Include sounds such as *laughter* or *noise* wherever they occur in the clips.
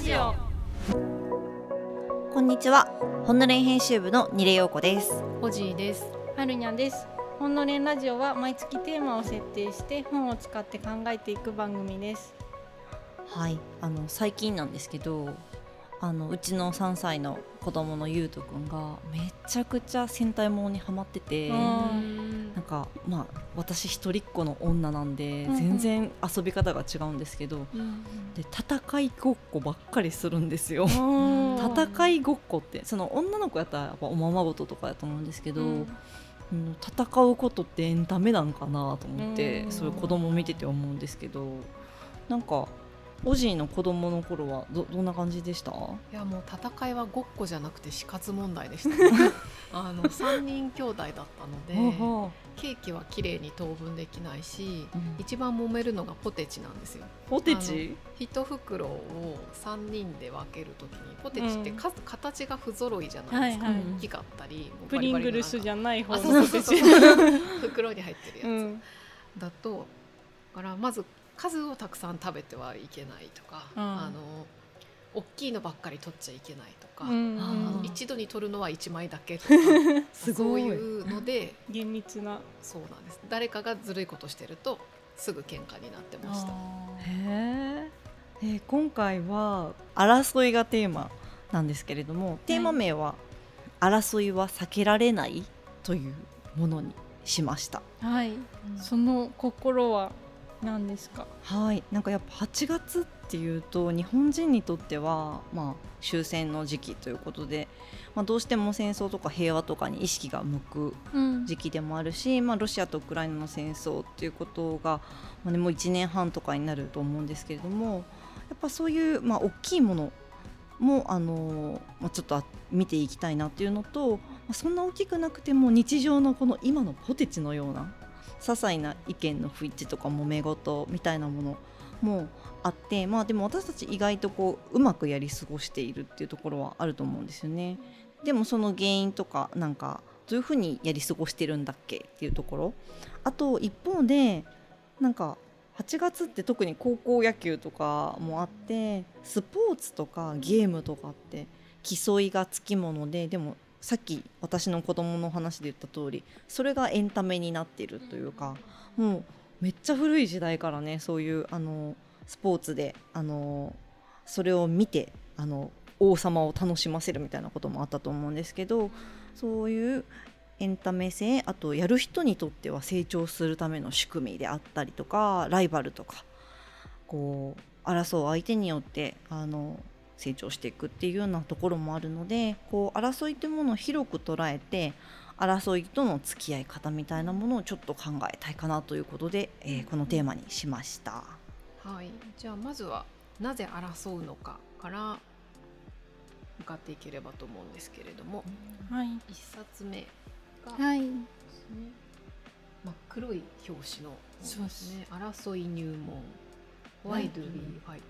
ラジオ。こんにちは。本の連編集部のニレヨウコです。ホジーです。はるにゃんです。本の連ラジオは毎月テーマを設定して本を使って考えていく番組です。はい。あの最近なんですけどあのうちの3歳の子供のゆうとくんがめちゃくちゃ戦隊ものにハマっててなんかまあ私一人っ子の女なんで、うんうん。全然遊び方が違うんですけど、で戦いごっこばっかりするんですよ。*laughs* 戦いごっこってその女の子やったらやっぱおままごととかやと思うんですけど、うん戦うことってエンタメなんかなと思って、うん。それ子供見てて思うんですけどなんかオジーの子供の頃はどどんな感じでした？いやもう戦いはごっこじゃなくて死活問題でした、ね、*laughs* あの3人兄弟だったのでほケーキは綺麗に等分できないしううん。一番揉めるのがポテチなんですよ。ポテチ？一袋を3人で分けるときにポテチってか、形が不揃いじゃなですか、はいいはい。大きかったりプリングルスじゃゃない方あのポテチ。*laughs* 袋に入ってるやつ、うん。だとだからまず数をたくさん食べてはいけないとか、うん。あの大きいのばっかり取っちゃいけないとか、うん。一度に取るのは1枚だけとかすごいそういうので厳密な。そうなんです。誰かがずるいことしてるとすぐ喧嘩になってました。えー今回は争いがテーマなんですけれどもテーマ名は「争いは避けられない」というものにしました。はい。その心は何ですか？はい。なんかやっぱ8月っていうと日本人にとっては、まあ、終戦の時期ということで、まあ、どうしても戦争とか平和とかに意識が向くうん。時期でもあるし、まあ、ロシアとウクライナの戦争っていうことが、まあね、もう1年半とかになると思うんですけれどもやっぱそういう、まあ、大きいものもあの、まあ、ちょっとあ見ていきたいなっていうのと、まあ、そんな大きくなくても日常のこの今のポテチのような些細な意見の不一致とか揉め事みたいなものもあってまあでも私たち意外とこううまくやり過ごしているっていうところはあると思うんですよね。でもその原因とかなんかどういうふうにやり過ごしてるんだっけっていうところあと一方でなんか8月って特に高校野球とかもあってスポーツとかゲームとかって競いがつきものででもさっき私の子供の話で言った通りそれがエンタメになっているというかもうめっちゃ古い時代からねそういうあのスポーツであのそれを見てあの王様を楽しませるみたいなこともあったと思うんですけどそういうエンタメ性あとやる人にとっては成長するための仕組みであったりとかライバルとかこう争う相手によってあの成長していくっていうようなところもあるのでこう争いというものを広く捉えて争いとの付き合い方みたいなものをちょっと考えたいかなということで、えーこのテーマにしました。はい、じゃあまずはなぜ争うのかから向かっていければと思うんですけれども。はい。一冊目がはい。ですね。真っ黒い表紙のすね。争い入門。Why do we fight?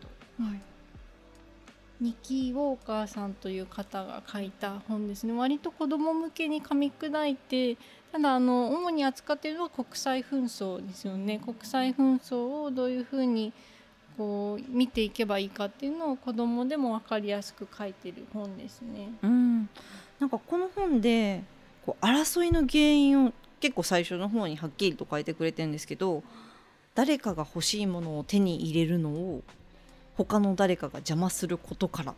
ニキー・ウォーカーさんという方が書いた本ですね。割と子ども向けに噛み砕いてただあの主に扱っているのは国際紛争ですよね。国際紛争をどういうふうにこう見ていけばいいかっていうのを子どもでも分かりやすく書いてる本ですね。うん、なんかこの本でこう争いの原因を結構最初の方にはっきりと書いてくれてるんですけど誰かが欲しいものを手に入れるのを他の誰かが邪魔することから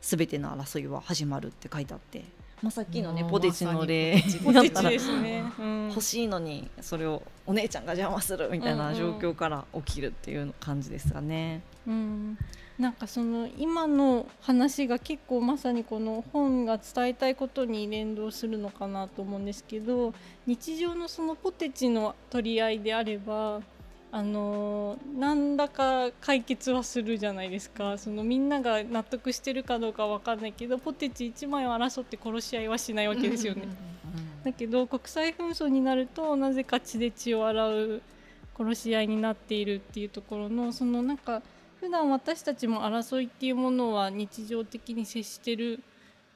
全ての争いは始まるって書いてあって、まあ、さっきのねポテチの例だったらね。うん欲しいのにそれをお姉ちゃんが邪魔するみたいな状況から起きるっていう感じですかね。うん、なんかその今の話が結構まさにこの本が伝えたいことに連動するのかなと思うんですけど日常のそのポテチの取り合いであればあの何らか解決はするじゃないですかそのみんなが納得してるかどうかわかんないけどポテチ1枚を争って殺し合いはしないわけですよね。だけど国際紛争になるとなぜか血で血を洗う殺し合いになっているっていうところのそのなんか普段私たちも争いっていうものは日常的に接してる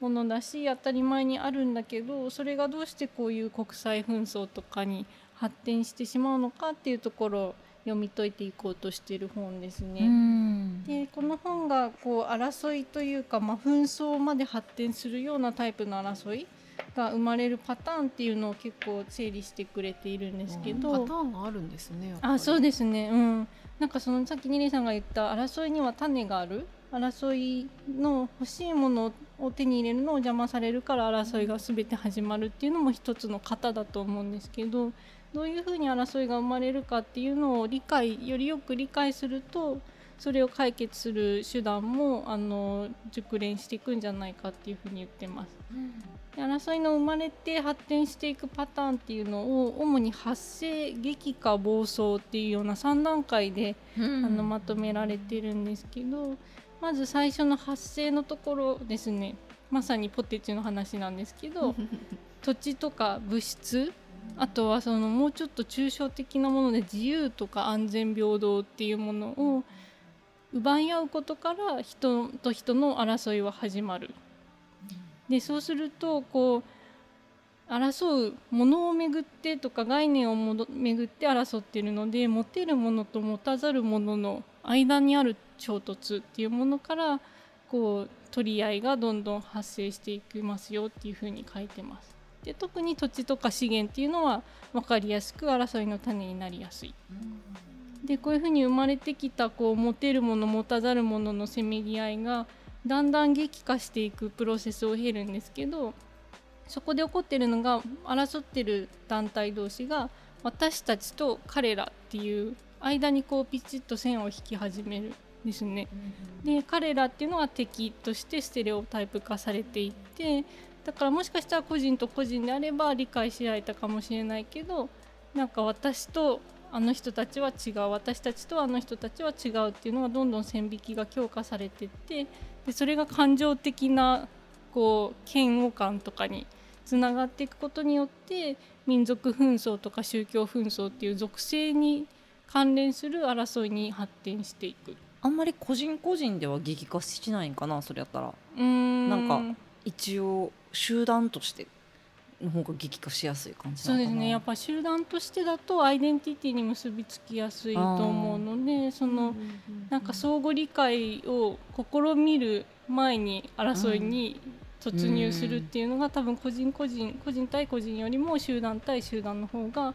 ものだし当たり前にあるんだけどそれがどうしてこういう国際紛争とかに発展してしまうのかっていうところを読み解いていこうとしている本ですね。うんでこの本がこう争いというか、まあ、紛争まで発展するようなタイプの争いが生まれるパターンっていうのを結構整理してくれているんですけど、パターンがあるんですね。あそうす。ですねうんなんかそのさっきニリさんが言った争いには種がある争いの欲しいものを手に入れるのを邪魔されるから争いが全て始まるっていうのも一つの型だと思うんですけどどういうふうに争いが生まれるかっていうのを理解よりよく理解するとそれを解決する手段もあの熟練していくんじゃないかっていうふうに言ってます。で争いの生まれて発展していくパターンっていうのを主に発生激化暴走っていうような3段階で、あのまとめられてるんですけどまず最初の発生のところですねまさにポテチの話なんですけど *laughs* 土地とか物質あとはそのもうちょっと抽象的なもので自由とか安全平等っていうものを奪い合うことから人と人の争いは始まる。でそうするとこう争うものをめぐってとか概念をめぐって争っているので持てるものと持たざるものの間にある衝突っていうものからこう取り合いがどんどん発生していきますよっていうふうに書いてます。で特に土地とか資源っていうのは分かりやすく争いの種になりやすい。でこういうふうに生まれてきたこう持てるもの持たざるもののせめぎ合いがだんだん激化していくプロセスを経るんですけどそこで起こってるのが争ってる団体同士が私たちと彼らっていう間にこうピチッと線を引き始めるんですね。で彼らっていうのは敵としてステレオタイプ化されていってだからもしかしたら個人と個人であれば理解し合えたかもしれないけどなんか私とあの人たちは違う私たちとあの人たちは違うっていうのがどんどん線引きが強化されていってでそれが感情的なこう嫌悪感とかにつながっていくことによって民族紛争とか宗教紛争っていう属性に関連する争いに発展していく。あんまり個人個人では激化しないんかなそれやったら。うーん。なんか一応集団としての方が激化しやすい感じそうですね。やっぱ集団としてだとアイデンティティに結びつきやすいと思うのでそのなんか相互理解を試みる前に争いに突入するっていうのが多分個人個人個人対個人よりも集団対集団の方が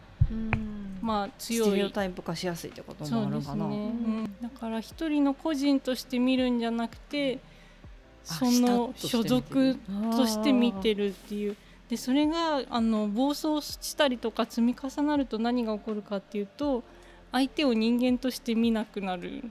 まあス強い。テレオタイプ化しやすいってこともあるかな、うん、だから一人の個人として見るんじゃなくてあその所属るとして見てるっていう。でそれがあの暴走したりとか積み重なると何が起こるかっていうと相手を人間として見なくなる。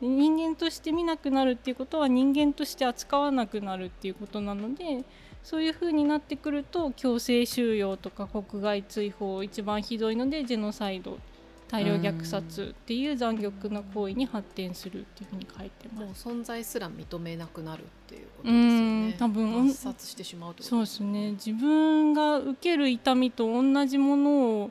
で人間として見なくなるっていうことは人間として扱わなくなるっていうことなのでそういう風になってくると強制収容とか国外追放一番ひどいのでジェノサイド大量虐殺っていう残虐な行為に発展するっていうふうに書いてもうます。存在すら認めなくなるっていうことですようん。ね。多分抹殺してしまうと。そうですね。自分が受ける痛みと同じものを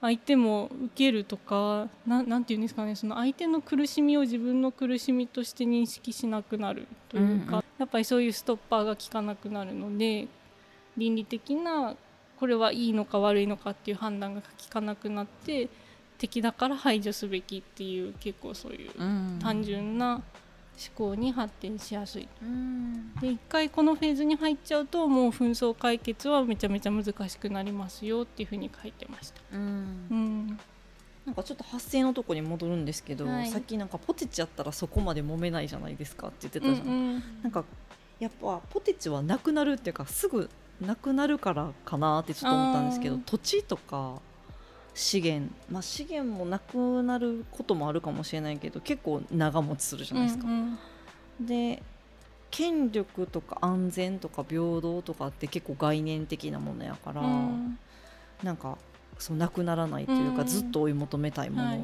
相手も受けるとかななんていうんですかね。その相手の苦しみを自分の苦しみとして認識しなくなるというか、うんうん。やっぱりそういうストッパーが効かなくなるので倫理的なこれはいいのか悪いのかっていう判断が効かなくなって敵だから排除すべきっていう結構そういううん。単純な思考に発展しやすい。うん。で一回このフェーズに入っちゃうともう紛争解決はめちゃめちゃ難しくなりますよっていうふうに書いてました。うん。うん、なんかちょっと発生のとこに戻るんですけど、はい。さっきなんかポテチやったらそこまで揉めないじゃないですかって言ってたじゃん、うんなんかやっぱポテチはなくなるっていうかすぐなくなるからかなってちょっと思ったんですけど土地とか資源。まあ資源もなくなることもあるかもしれないけど結構長持ちするじゃないですか。うんで権力とか安全とか平等とかって結構概念的なものやから、うん。なんかそうなくならないというか、うん。ずっと追い求めたいもの、はい。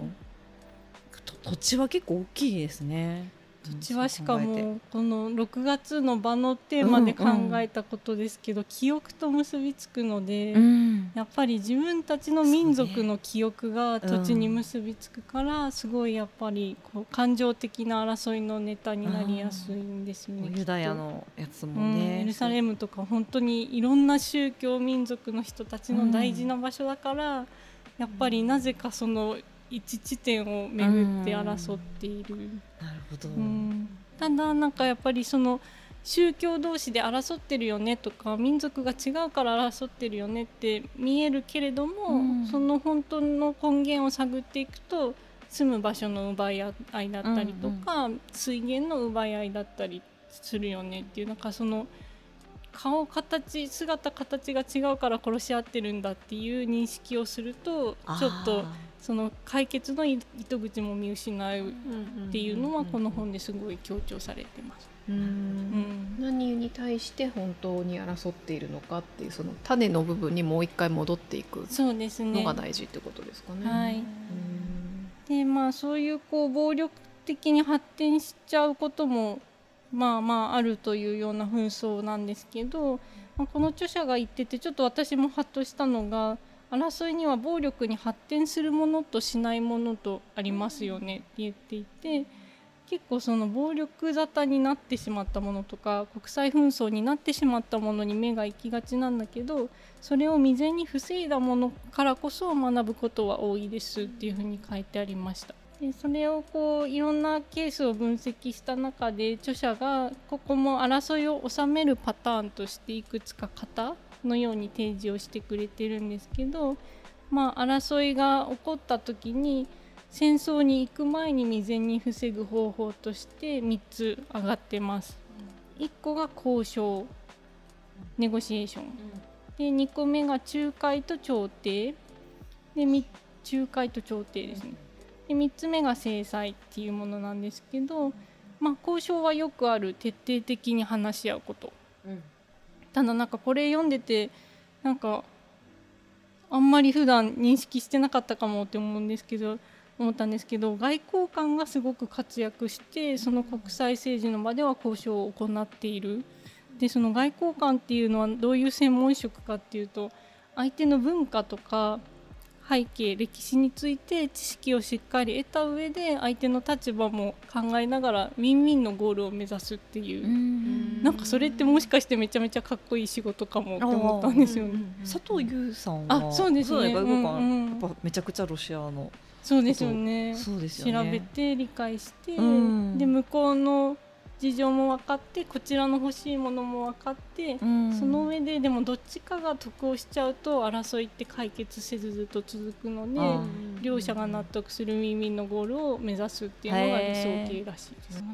と土地は結構大きいですね。土地はしかもこの6月の場のテーマで考えたことですけど、記憶と結びつくので、うん。やっぱり自分たちの民族の記憶が土地に結びつくから、すごいやっぱりこう感情的な争いのネタになりやすいんですよね。ユダヤのやつうん、もね、エルサレムとか本当にいろんな宗教民族の人たちの大事な場所だから、やっぱりなぜかその一地点を巡って争っている。なるほど、うん。ただなんかやっぱりその宗教同士で争ってるよねとか民族が違うから争ってるよねって見えるけれども、うん。その本当の根源を探っていくと住む場所の奪い合いだったりとか、水源の奪い合いだったりするよねっていうなんかその顔形姿形が違うから殺し合ってるんだっていう認識をするとちょっとその解決の糸口も見失うっていうのはこの本ですごい強調されてます。ううんん何に対して本当に争っているのかっていうその種の部分にもう一回戻っていくのが大事ってことですかね。はいうんでまあそういうこう暴力的に発展しちゃうこともまあまああるというような紛争なんですけど、まあ、この著者が言っててちょっと私もハッとしたのが争いには暴力に発展するものとしないものとありますよねって言っていて結構その暴力沙汰になってしまったものとか国際紛争になってしまったものに目が行きがちなんだけどそれを未然に防いだものからこそ学ぶことは多いですっていうふうに書いてありました。でそれをこういろんなケースを分析した中で著者がここも争いを収めるパターンとしていくつか型のように提示をしてくれてるんですけど、まあ、争いが起こった時に戦争に行く前に未然に防ぐ方法として3つ挙がってます。1個が交渉ネゴシエーション。で2個目が仲介と調停。でみ仲介と調停ですね。で3つ目が制裁っていうものなんですけど、まあ、交渉はよくある徹底的に話し合うことただなんかこれ読んでてなんかあんまり普段認識してなかったかもって思うんですけど思ったんですけど外交官がすごく活躍してその国際政治の場では交渉を行っている。でその外交官っていうのはどういう専門職かっていうと相手の文化とか背景歴史について知識をしっかり得た上で相手の立場も考えながらウィンウィンのゴールを目指すっていう、んなんかそれってもしかしてめちゃめちゃかっこいい仕事かもって思ったんですよね。佐藤優さんはあそうですね。そうだ外交官、うんうん。やっぱめちゃくちゃロシアのそうですよね。そうですよね。調べて理解して、うん。で向こうの事情も分かってこちらの欲しいものも分かって、その上ででもどっちかが得をしちゃうと争いって解決せずずっと続くのであ両者が納得するウィンウィンのゴールを目指すっていうのが理想形らしいです。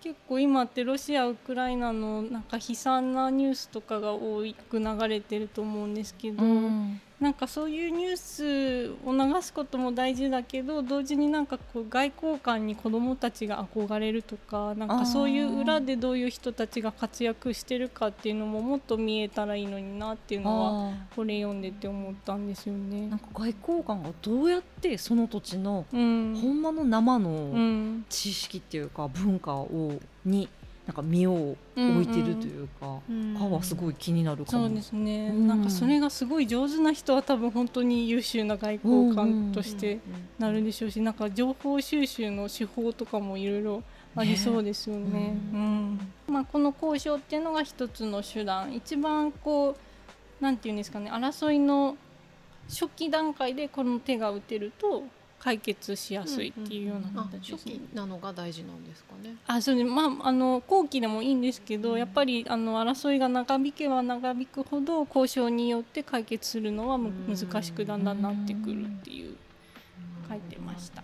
結構今ってロシアウクライナのなんか悲惨なニュースとかが多く流れてると思うんですけど、うんなんかそういうニュースを流すことも大事だけど同時になんかこう外交官に子どもたちが憧れるとかなんかそういう裏でどういう人たちが活躍してるかっていうのももっと見えたらいいのになっていうのはあこれ読んでて思ったんですよねーなん。か外交官がどうやってその土地のうんほんまの生うのん知識っていうか文化をになんか身を置いてるというか、かはすごい気になるかも。そうですね、うん。なんかそれがすごい上手な人は多分本当に優秀な外交官としてなるでしょうし、なんか情報収集の手法とかもいろいろありそうですよね。ねうん。まあ、この交渉っていうのが一つの手段。一番こうなんていうんですかね争いの初期段階でこの手が打てると解決しやすいっていうようなあ形ですね。初期なのが大事なんですかね。あそうねまあ、あの後期でもいいんですけど、やっぱりあの争いが長引けば長引くほど交渉によって解決するのは難しくだんだんなってくるっていう書いてました。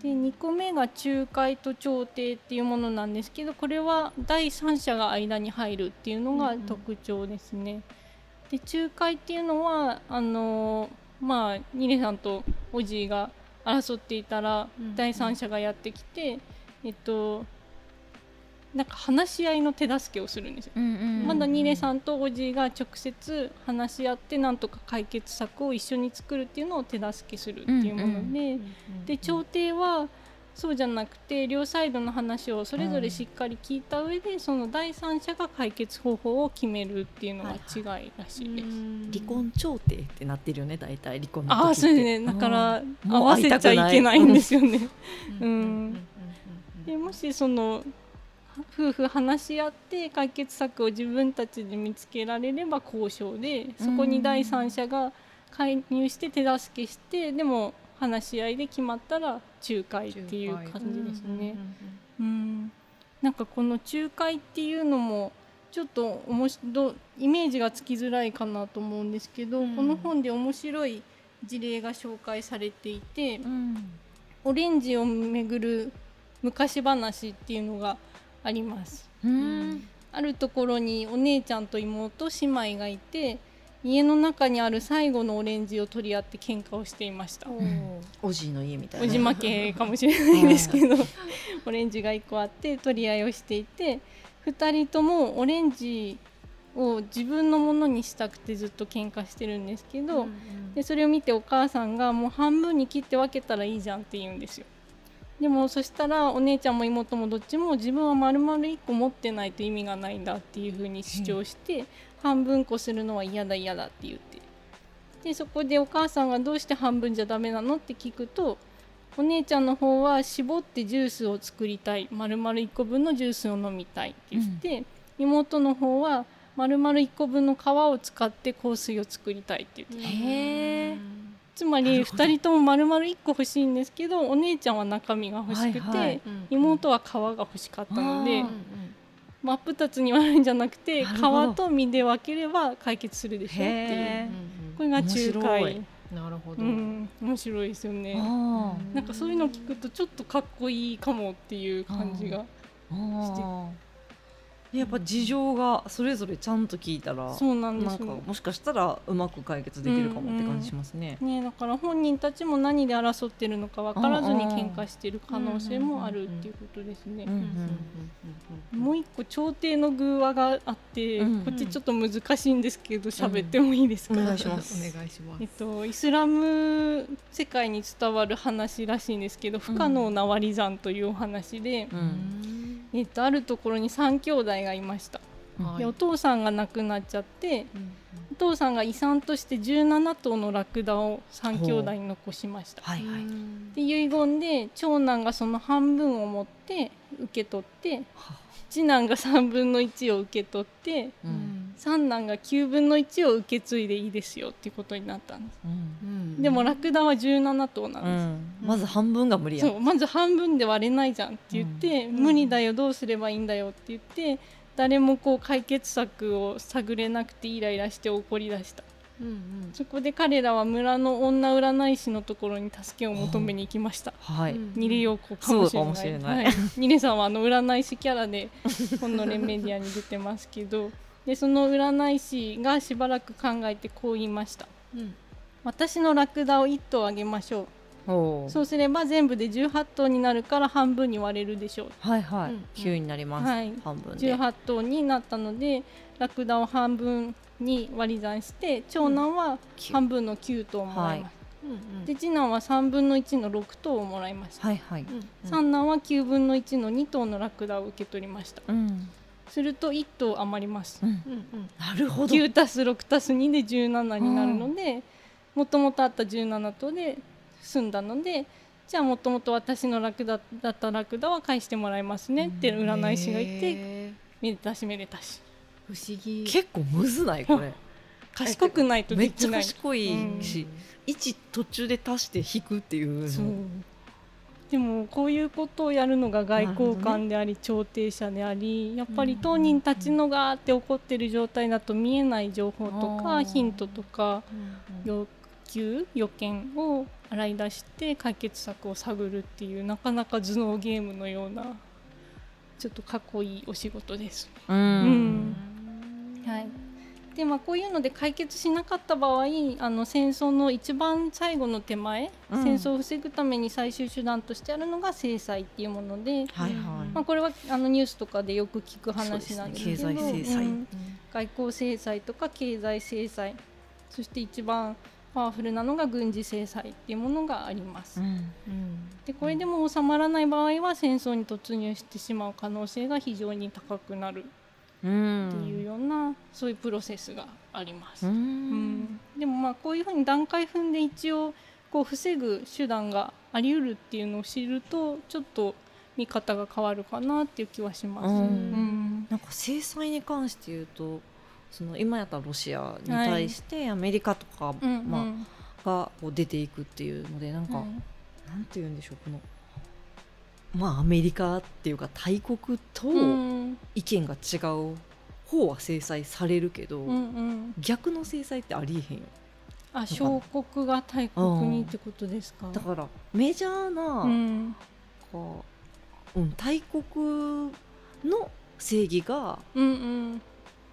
で2個目が仲介と調停っていうものなんですけどこれは第三者が間に入るっていうのが特徴ですね。で仲介っていうのはあのまあニレさんとオジーが争っていたらうん第三者がやってきて、えっとなんか話し合いの手助けをするんですよ。まだニレさんとオジーが直接話し合ってなんとか解決策を一緒に作るっていうのを手助けするっていうもので、で調停はそうじゃなくて両サイドの話をそれぞれしっかり聞いた上で、その第三者が解決方法を決めるっていうのが違いらしいです。離婚調停ってなってるよね大体離婚の時って。ああそうですね。だから合わせちゃいけないんですよね。うん。うん。でもしその夫婦話し合って解決策を自分たちで見つけられれば交渉でそこに第三者が介入して手助けしてでも話し合いで決まったら仲介っていう感じですね。うんなんかこの仲介っていうのもちょっとおもしどイメージがつきづらいかなと思うんですけど、うんこの本で面白い事例が紹介されていて、うんオレンジをめぐる昔話っていうのがあります。うんあるところにお姉ちゃんと妹姉妹がいて家の中にある最後のオレンジを取り合って喧嘩をしていました。おじいの家みたいなおじ負けかもしれないですけど *laughs* オレンジが1個あって取り合いをしていて2人ともオレンジを自分のものにしたくてずっと喧嘩してるんですけど、でそれを見てお母さんがもう半分に切って分けたらいいじゃんって言うんですよ。でもそしたらお姉ちゃんも妹もどっちも自分は丸々1個持ってないと意味がないんだっていうふうに主張して、半分こするのは嫌だ嫌だって言って。でそこでお母さんがどうして半分じゃダメなのって聞くとお姉ちゃんの方は絞ってジュースを作りたい。丸々1個分のジュースを飲みたいって言って、妹の方は丸々1個分の皮を使って香水を作りたいって言ってへーつまりなるほど。2人とも丸々1個欲しいんですけどお姉ちゃんは中身が欲しくて、妹は皮が欲しかったので真っ二つに割るんじゃなくて皮と身で分ければ解決するでしょっていう。へこれが仲介い。なるほど、うん、面白いですよね。あなんかそういうのを聞くとちょっとかっこいいかもっていう感じがー。あーやっぱ事情がそれぞれちゃんと聞いたらそうなんですよ。もしかしたらうまく解決できるかもって感じしますね。ね、だから本人たちも何で争ってるのか分からずに喧嘩してる可能性もあるっていうことですね。うん。うんもう一個朝廷の偶話があって、うんこっちちょっと難しいんですけど喋ってもいいですか、お願いします。お願いします。えっと、イスラム世界に伝わる話らしいんですけど、不可能な割り算というお話で、ううん。んえっと、あるところに3兄弟がいました、はい。でお父さんが亡くなっちゃってお父さんが遺産として17頭のラクダを3兄弟に残しました。はいはい。で遺言で長男がその半分を持って受け取っては次男が3分の1を受け取ってううん。ん三男が9分の1を受け継いでいいですよっていうことになったんです、うん。でもラクダは17頭なんうです、ん。まず半分が無理や。そうまず半分で割れないじゃんって言って、うん。無理だよどうすればいいんだよって言って誰もこう解決策を探れなくてイライラして怒り出したうんそこで彼らは村の女占い師のところに助けを求めに行きました。はい。うんニレヨコかもしれない。そうかもしれない。はい、ニレさんはあの占い師キャラで本のレメディアに出てますけど *laughs* でその占い師がしばらく考えてこう言いました。うん。私のラクダを1頭あげましょう。そうすれば全部で18頭になるから半分に割れるでしょう。はいはい。うん。九になります。はい。半分で。18頭になったのでラクダを半分に割り算して長男は半分の9頭をもらいます、うんで次男は3分の1の6頭をもらいました、はいはい。うん三男は9分の1の2頭のラクダを受け取りました。うん。すると1頭余ります。うん。うんうん。なるほど。9たす6たす2で17になるのでもともとあった17頭で済んだのでじゃあもともと私のラクダだったラクダは返してもらいますねって占い師が言ってへめでたしめでたし。ー不思議。結構むずない？これ。*laughs* 賢くないとめっちゃ賢いし、一途中で足して引くっていうでもこういうことをやるのが外交官であり、調停者でありやっぱり当人たちのがーって起こってる状態だと見えない情報とあかーヒントとかうん。要求予見を洗い出して解決策を探るっていうなかなか頭脳ゲームのようなちょっとかっこいいお仕事です。う。うんんはい。でまあ、こういうので解決しなかった場合あの戦争の一番最後の手前、うん。戦争を防ぐために最終手段としてあるのが制裁っていうもので、はいはい。まあ、これはあのニュースとかでよく聞く話なんですけどね。経済制裁。うん。外交制裁とか経済制裁そして一番パワフルなのが軍事制裁っていうものがあります。うん。うんでこれでも収まらない場合は戦争に突入してしまう可能性が非常に高くなる。うん。っていうような、そういうプロセスがあります。ううんん。でもまあこういうふうに段階踏んで一応こう防ぐ手段があり得るっていうのを知るとちょっと見方が変わるかなっていう気はします。うんうんなんか制裁に関して言うとその今やったらロシアに対してアメリカとか、うんまあうんがこう出ていくっていうのでなんか、はいなんて言うんでしょうこのまあアメリカっていうか大国とうん。意見が違う方は制裁されるけど、うんうん。逆の制裁ってありえへんよ。あ小国が大国にってことですか？だからメジャーな、うん。こううん、大国の正義がうんうん。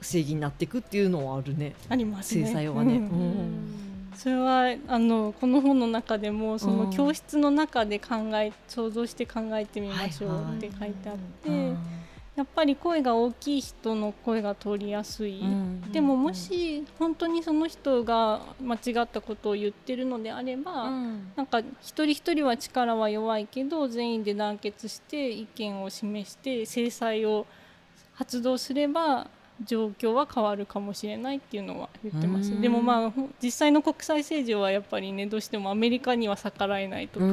正義になっていくっていうのはあるね。ありますね。制裁はね。うん。うんそれはあのこの本の中でもそのうん教室の中で考え想像して考えてみましょはいはい。うって書いてあって、うんやっぱり声が大きい人の声が通りやすい、うんでももし本当にその人が間違ったことを言ってるのであれば、なんか一人一人は力は弱いけど全員で団結して意見を示して制裁を発動すれば状況は変わるかもしれないっていうのは言ってます。うん。でもまあほ実際の国際政治はやっぱりねどうしてもアメリカには逆らえないとか、うん。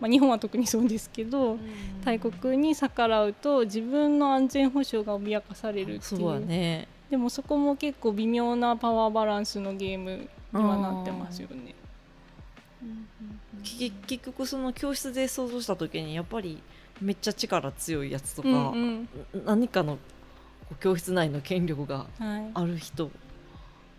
まあ、日本は特にそうですけど大国に逆らうと自分の安全保障が脅かされるってそいうね。でもそこも結構微妙なパワーバランスのゲームにはなってますよね。き結局その教室で想像した時にやっぱりめっちゃ力強いやつとか、うんうん。何かの教室内の権力がはい。ある人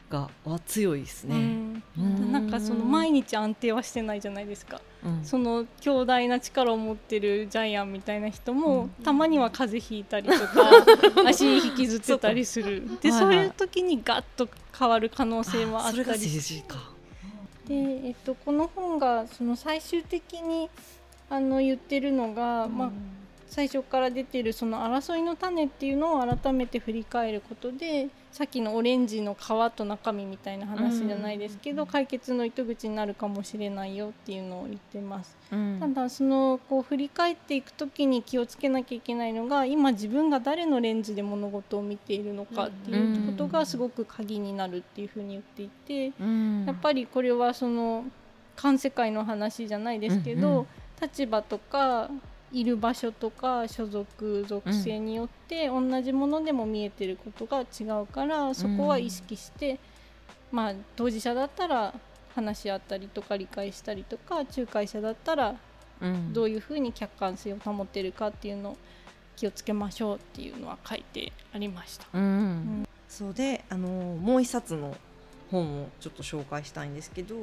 がは強いですね。うん。うん。なんかその毎日安定はしてないじゃないですか。うん。その強大な力を持ってるジャイアンみたいな人も、うん。たまには風邪ひいたりとか *laughs* 足引きずってたりする。ではいはい。そういう時にガッと変わる可能性もあったり。で、えっと、この本がその最終的にあの言ってるのが、まあ、最初から出てるその争いの種っていうのを改めて振り返ることでさっきのオレンジの皮と中身みたいな話じゃないですけど、解決の糸口になるかもしれないよっていうのを言ってます。うんただそのこう振り返っていく時に気をつけなきゃいけないのが今自分が誰のレンズで物事を見ているのかっていうことがすごく鍵になるっていうふうに言っていて。うんやっぱりこれはその環世界の話じゃないですけど、うんうん立場とかいる場所とか所属属性によって同じものでも見えてることが違うから、そこは意識して、まあ当事者だったら話し合ったりとか理解したりとか仲介者だったらうん。どういうふうに客観性を保ってるかっていうのを気をつけましょうっていうのは書いてありました。うん。そうであのもう一冊の本をちょっと紹介したいんですけど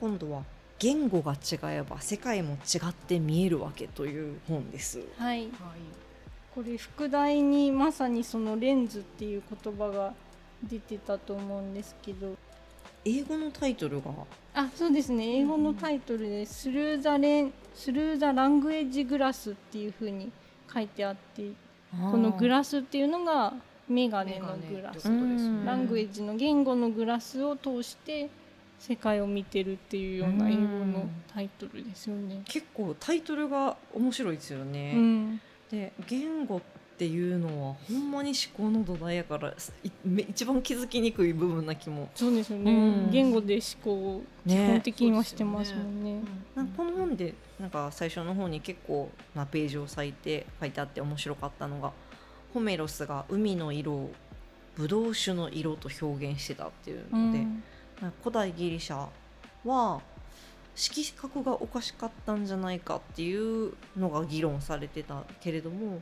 今度は「言語が違えば世界も違って見えるわけ」という本です。はい。はい。これ副題にまさにそのレンズっていう言葉が出てたと思うんですけど。英語のタイトルが？あそうですね。英語のタイトルで「スルー・ザ・レンスルー・ザ・ラングエッジ・グラス」っていう風に書いてあってこのグラスっていうのがメガネのグラス、うんラングエッジの言語のグラスを通して世界を見てるっていうような英語のタイトルですよね。結構タイトルが面白いですよね。うん。で言語っていうのはほんまに思考の土台やから一番気づきにくい部分な気も。そうですよね、うん。言語で思考を基ね。本的にはしてますもんね。なんかこの本でなんか最初の方に結構なページを割いて書いてあって面白かったのがホメロスが海の色をブドウ酒の色と表現してたっていうので、うん古代ギリシャは色覚がおかしかったんじゃないかっていうのが議論されてたけれども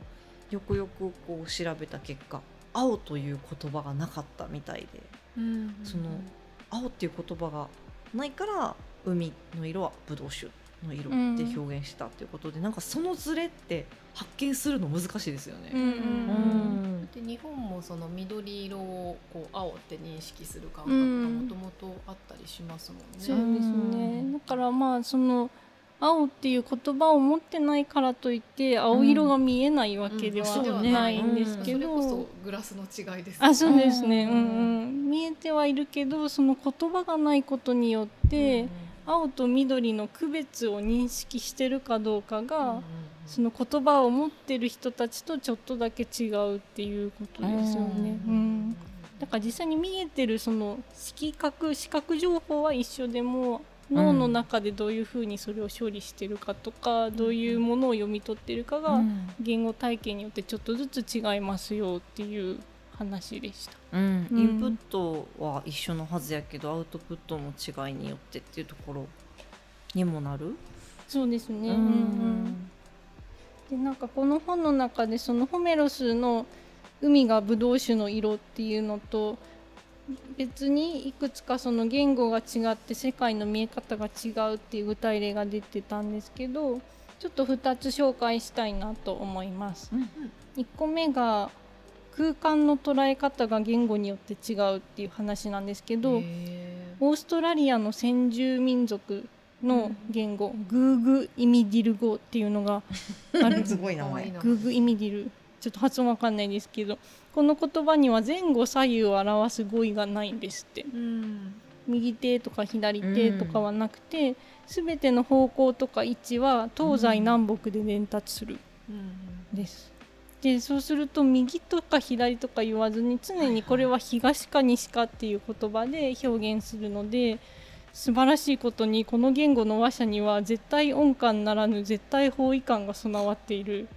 よくよくこう調べた結果青という言葉がなかったみたいでその青っていう言葉がないから海の色はブドウ酒の色って表現したっていうことで、なんかそのズレって発見するの難しいですよね。うんうんうん。で日本もその緑色をこう青って認識する感覚がもともとあったりしますもんね。そうですね。だからまあその青っていう言葉を持ってないからといって青色が見えないわけではうん。ないんですけそれこそど、グラスの違いです、あそうですね、ううんんうん、見えてはいるけどその言葉がないことによって、青と緑の区別を認識してるかどうかが、その言葉を持ってる人たちとちょっとだけ違うっていうことですよね。うんだから実際に見えてるその色覚視覚情報は一緒でも脳の中でどういうふうにそれを処理してるかとか、どういうものを読み取ってるかが言語体系によってちょっとずつ違いますよっていう話でした。うん、うん。インプットは一緒のはずやけどアウトプットの違いによってっていうところにもなる、そうですね、ううん。うんでなんかこの本の中でそのホメロスの海がブドウ酒の色っていうのと別にいくつかその言語が違って世界の見え方が違うっていう具体例が出てたんですけどちょっと2つ紹介したいなと思います。1個目が空間の捉え方が言語によって違うっていう話なんですけど、へオーストラリアの先住民族の言語、グーグ・イミディル語っていうのがある。*laughs* すごい名前。グーグ・イミディルちょっと発音わかんないですけどこの言葉には前後左右を表す語彙がないんですって。うん。右手とか左手とかはなくて、全ての方向とか位置は東西南北で伝達するうん。です。でそうすると右とか左とか言わずに常にこれは東か西かっていう言葉で表現するので素晴らしいことにこの言語の話者には絶対音感ならぬ絶対方位感が備わっている、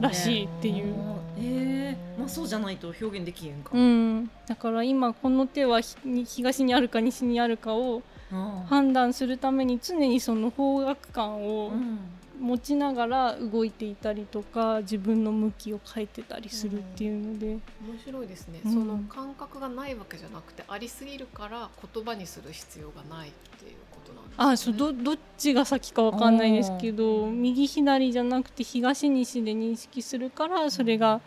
らしいっていう。えー、まあそうじゃないと表現できへんか、うん、だから今この手はひ東にあるか西にあるかをうん。判断するために常にその方角感をうん持ちながら動いていたりとか自分の向きを変えてたりするっていうので。面白いですね、うん。その感覚がないわけじゃなくてありすぎるから言葉にする必要がないっていうことなんですね。あそうどどっちが先かわかんないですけど右左じゃなくて東西で認識するからそれが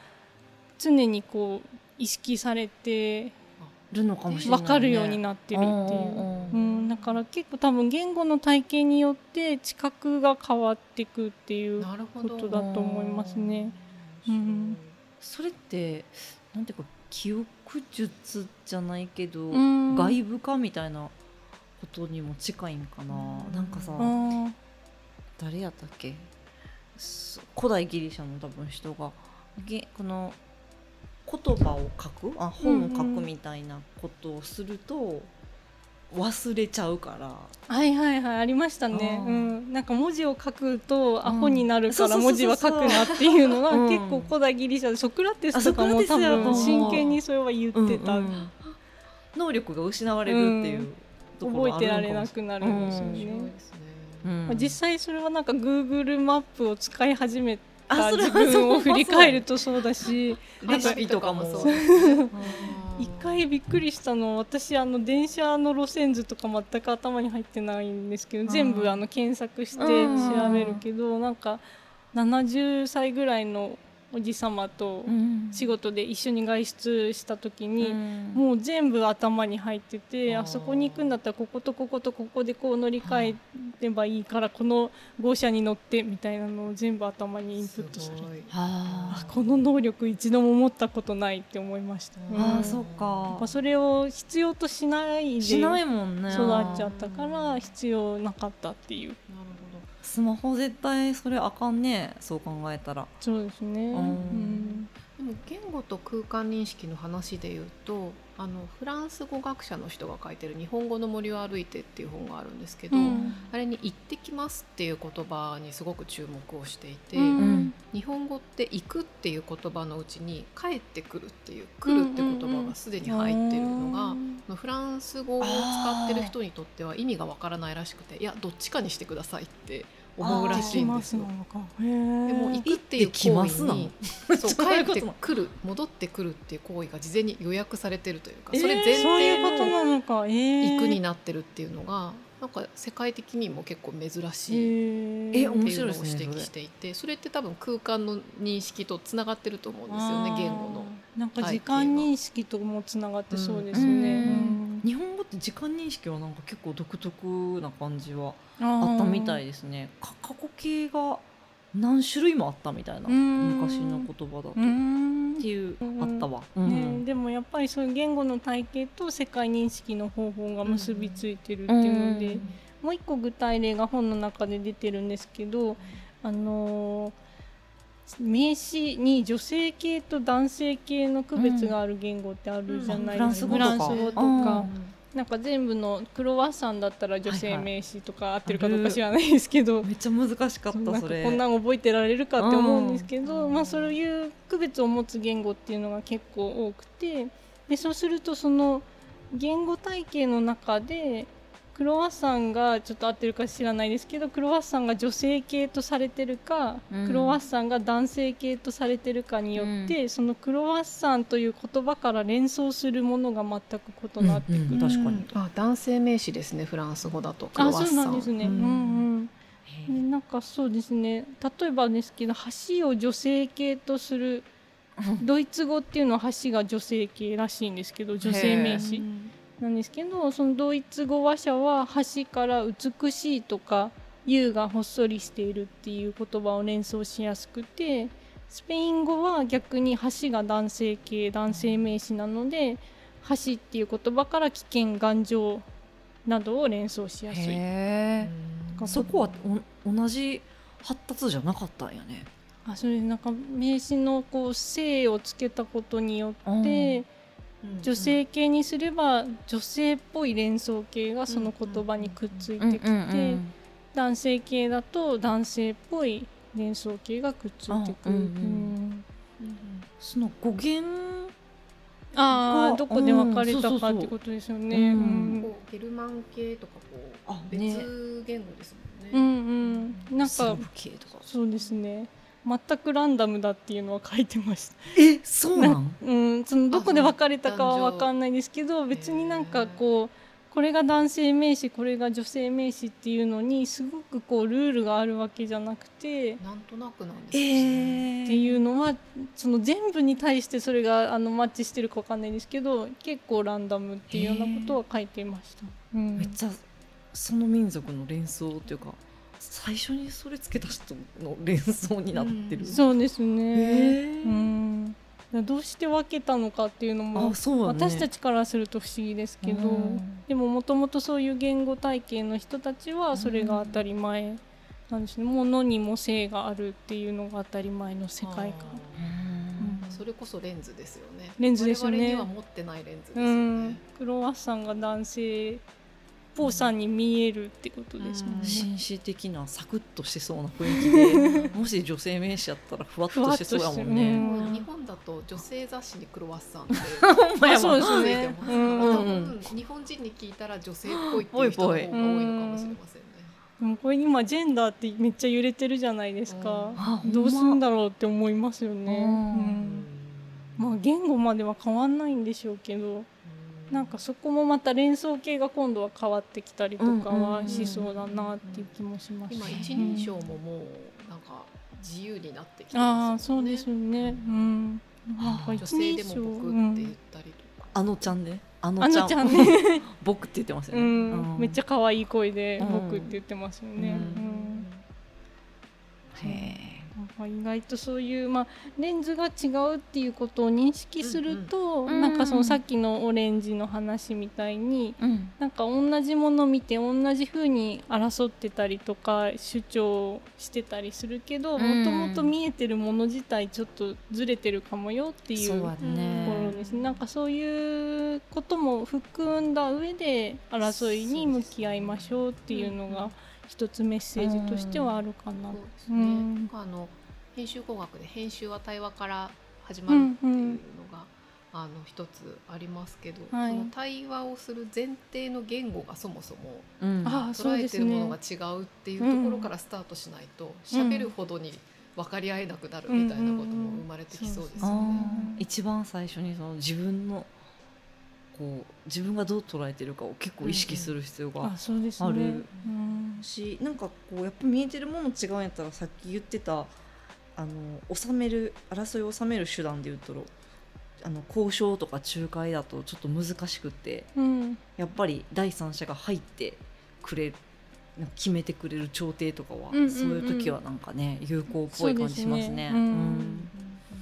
常にこう意識されてるのかもしれない、ね、分かるようになってるっていう、うんうん、だから結構多分言語の体系によって知覚が変わっていくっていうことだと思いますね。うん。それってなんていうか記憶術じゃないけど、うん。外部化みたいなことにも近いんかな、うん。なんかさ、誰やったっけ？す古代ギリシャの多分人が。げこの言葉を書く？あ本を書くみたいなことをすると忘れちゃうから、はいはいはいありましたね、ううん。ん、なんか文字を書くとアホになるから文字は書くなっていうのがうん。結構古代ギリシャでソクラテスとかあも多分真剣にそれは言ってた、うんうん。能力が失われるっていうところ覚えてられなるくなるん。ですよ面ね、うんまあ実際それはなんか Google マップを使い始めあそれた自分を振り返るとそうだしレシピとかもそう。*laughs* 一回びっくりしたの。は私あの電車の路線図とか全く頭に入ってないんですけど全部あの検索して調べるけどなんか70歳ぐらいのおじさまとうん。仕事で一緒に外出した時に、うん。もう全部頭に入っててあそこに行くんだったらこことこことここでこう乗り換えればいいからこの号車に乗ってみたいなのを全部頭にインプットされてあこの能力一度も持ったことないって思いました。うんうん。ああそうやかっぱそれを必要としないでしない育もんね。っちゃったから必要なかったっていう。なるほスマホ絶対それあかんね。そう考えたら。そうですね。んうん。どでも言語と空間認識の話で言うとあのフランス語学者の人が書いてる「日本語の森を歩いて」っていう本があるんですけど、うん。あれに「行ってきます」っていう言葉にすごく注目をしていて、うんうん。日本語って「行く」っていう言葉のうちに「帰ってくる」っていう「来る」って言葉がすでに入ってるのが、うんのフランス語を使ってる人にとっては意味がわからないらしくていやどっちかにしてくださいって思うらしいんですよ行き。ますなのか。へでー。も行くっていう行為に *laughs* そう帰ってくる戻ってくるっていう行為が事前に予約されてるというかえー。それ前そういう提ことなの行くになってるっていうのがなんか世界的にも結構珍しい。っていうのを指摘していてそれ。って多分空間の認識とつながってると思うんですよね言語の。なんか時間認識ともつながってそうですね。うんうん日本語って時間認識はなんか結構独特な感じはああったみたい。いですね。か過去形が何種類もあったみたいなうん。昔の言葉だと、うっんていううんあったわ、ね、でもやっぱりそういう言語の体系と世界認識の方法が結びついてるっていうので、うん。もう一個具体例が本の中で出てるんですけど、あのー名詞に女性系と男性系の区別がある言語ってあるじゃないですか、うんフランス語とか。なんか全部のクロワッサンだったら女性名詞とか合ってるかどうか知らないですけど、めっちゃ難しかったそれ。こんなん覚えてられるかって思うんですけど、うんまあそういう区別を持つ言語っていうのが結構多くて。でそうするとその言語体系の中でクロワッサンがちょっと合ってるか知らないですけどクロワッサンが女性系とされてるか、うん。クロワッサンが男性系とされてるかによって、そのクロワッサンという言葉から連想するものが全く異なってくる。うんうん。確かに。あ男性名詞ですねフランス語だと。クロあそうワッサンなんですね。うんうん。でなんかそうですね。例えばですけど橋を女性系とする *laughs* ドイツ語っていうのは橋が女性系らしいんですけど女性名詞なんですけどそのドイツ語話者は橋から美しいとか優がほっそりしているっていう言葉を連想しやすくてスペイン語は逆に橋が男性系男性名詞なので橋っていう言葉から危険頑丈などを連想しやすい。そこはお同じ発達じゃなかったんやね。あそれなんか名詞のこう性をつけたことによって女性系にすれば女性っぽい連想形がその言葉にくっついてきて男性系だと男性っぽい連想形がくっついてくる。あうんうん。うん。その語源がああどこで分かれたかってことですよね。ゲルマン系とかこうあ別ね言語ですもんね。うんうん、なんか。そうですね全くランダムだっていうのは書いてました。えそうなん？うん、そのどこで分かれたかは分かんないですけど別になんかこうこれが男性名詞これが女性名詞っていうのにすごくこうルールがあるわけじゃなくて。なんとなくなんですえね。っていうのはその全部に対してそれがあのマッチしてるかわかんないですけど結構ランダムっていうようなことは書いていました。うんめっちゃその民族の連想っていうか最初にそれつけた人の連想になってる、うん。そうですね、へー。うん、どうして分けたのかっていうのもね。私たちからすると不思議ですけど、うん。でももともとそういう言語体系の人たちはそれが当たり前。なんですね、物にも性があるっていうのが当たり前の世界観。うん。それこそレンズですよね。レンズですよね。我々には持ってないレンズですうよん。ね。、クロワッサンが男性っぽさに見えるってことですもん。ね。紳士的なサクッとしてそうな雰囲気で *laughs* もし女性名詞やったらふわっとしてそうやもんね。として日本だと女性雑誌にクロワッサンってあそうです。ねうん多分日本人に聞いたら女性っぽいっていう人の方が多いのかもしれませんね。でもこれ今ジェンダーってめっちゃ揺れてるじゃないですか。あほん。まどうするんだろうって思いますよね。うん。うん。まあ言語までは変わんないんでしょうけど、なんかそこもまた連想系が今度は変わってきたりとかはしそうだなっていう気もします。今一人称ももうなんか自由になってきてあますよね。あそうですよね。うん。なんか女一性でも僕ってうん言ったりとか。あのちゃんねああのちゃんのちゃんね、*laughs* 僕って言ってますようね、ん、めっちゃ可愛い声でうん僕って言ってますよね。うんうんへなんか意外とそういう、まあ、レンズが違うっていうことを認識すると、うんうん。なんかそのさっきのオレンジの話みたいにえ、うん、なんか同じもの見て同じ風に争ってたりとか主張してたりするけどうん。もともと見えてるもの自体ちょっとずれてるかもよっていうところですね。なんかそういうことも含んだ上で争いに向き合いましょうっていうのが一つメッセージとしてはあるかな。そうですね。うんあの編集工学で編集は対話から始まるっていうのが、あの一つありますけど、はい。その対話をする前提の言語がそもそもうん。捉えてるものが違うっていうところからスタートしないと喋、るほどに分かり合えなくなるみたいなことも生まれてきそうですよあね。ー一番最初にその自分のこう自分がどう捉えてるかを結構意識する必要があそうですね。あるうん。しなんかこうやっぱ見えてるもの違うんやったらさっき言ってたあの収める争いを収める手段で言うとあの交渉とか仲介だとちょっと難しくってうん。やっぱり第三者が入ってくれる決めてくれる調停とかは、うんうんうん。そういう時はなんかね有効っぽい感じしますね。そうですね。うん。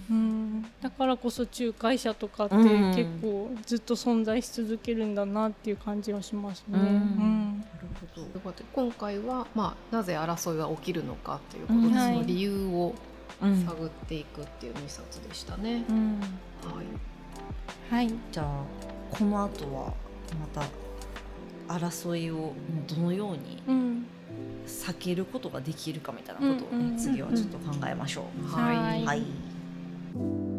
うん。だからこそ仲介者とかってうん。結構ずっと存在し続けるんだなっていう感じはしますね。うん。うん。なるほど。とい。うことで今回は、まあ、なぜ争いは起きるのかということで、うん。はい。その理由をうん探っていくっていう2冊でしたね。うん。はい。はい、じゃあこの後はまた争いをどのようにうん。避けることができるかみたいなことをね、うんうんうん次はちょっと考えましょう。はいはい。はい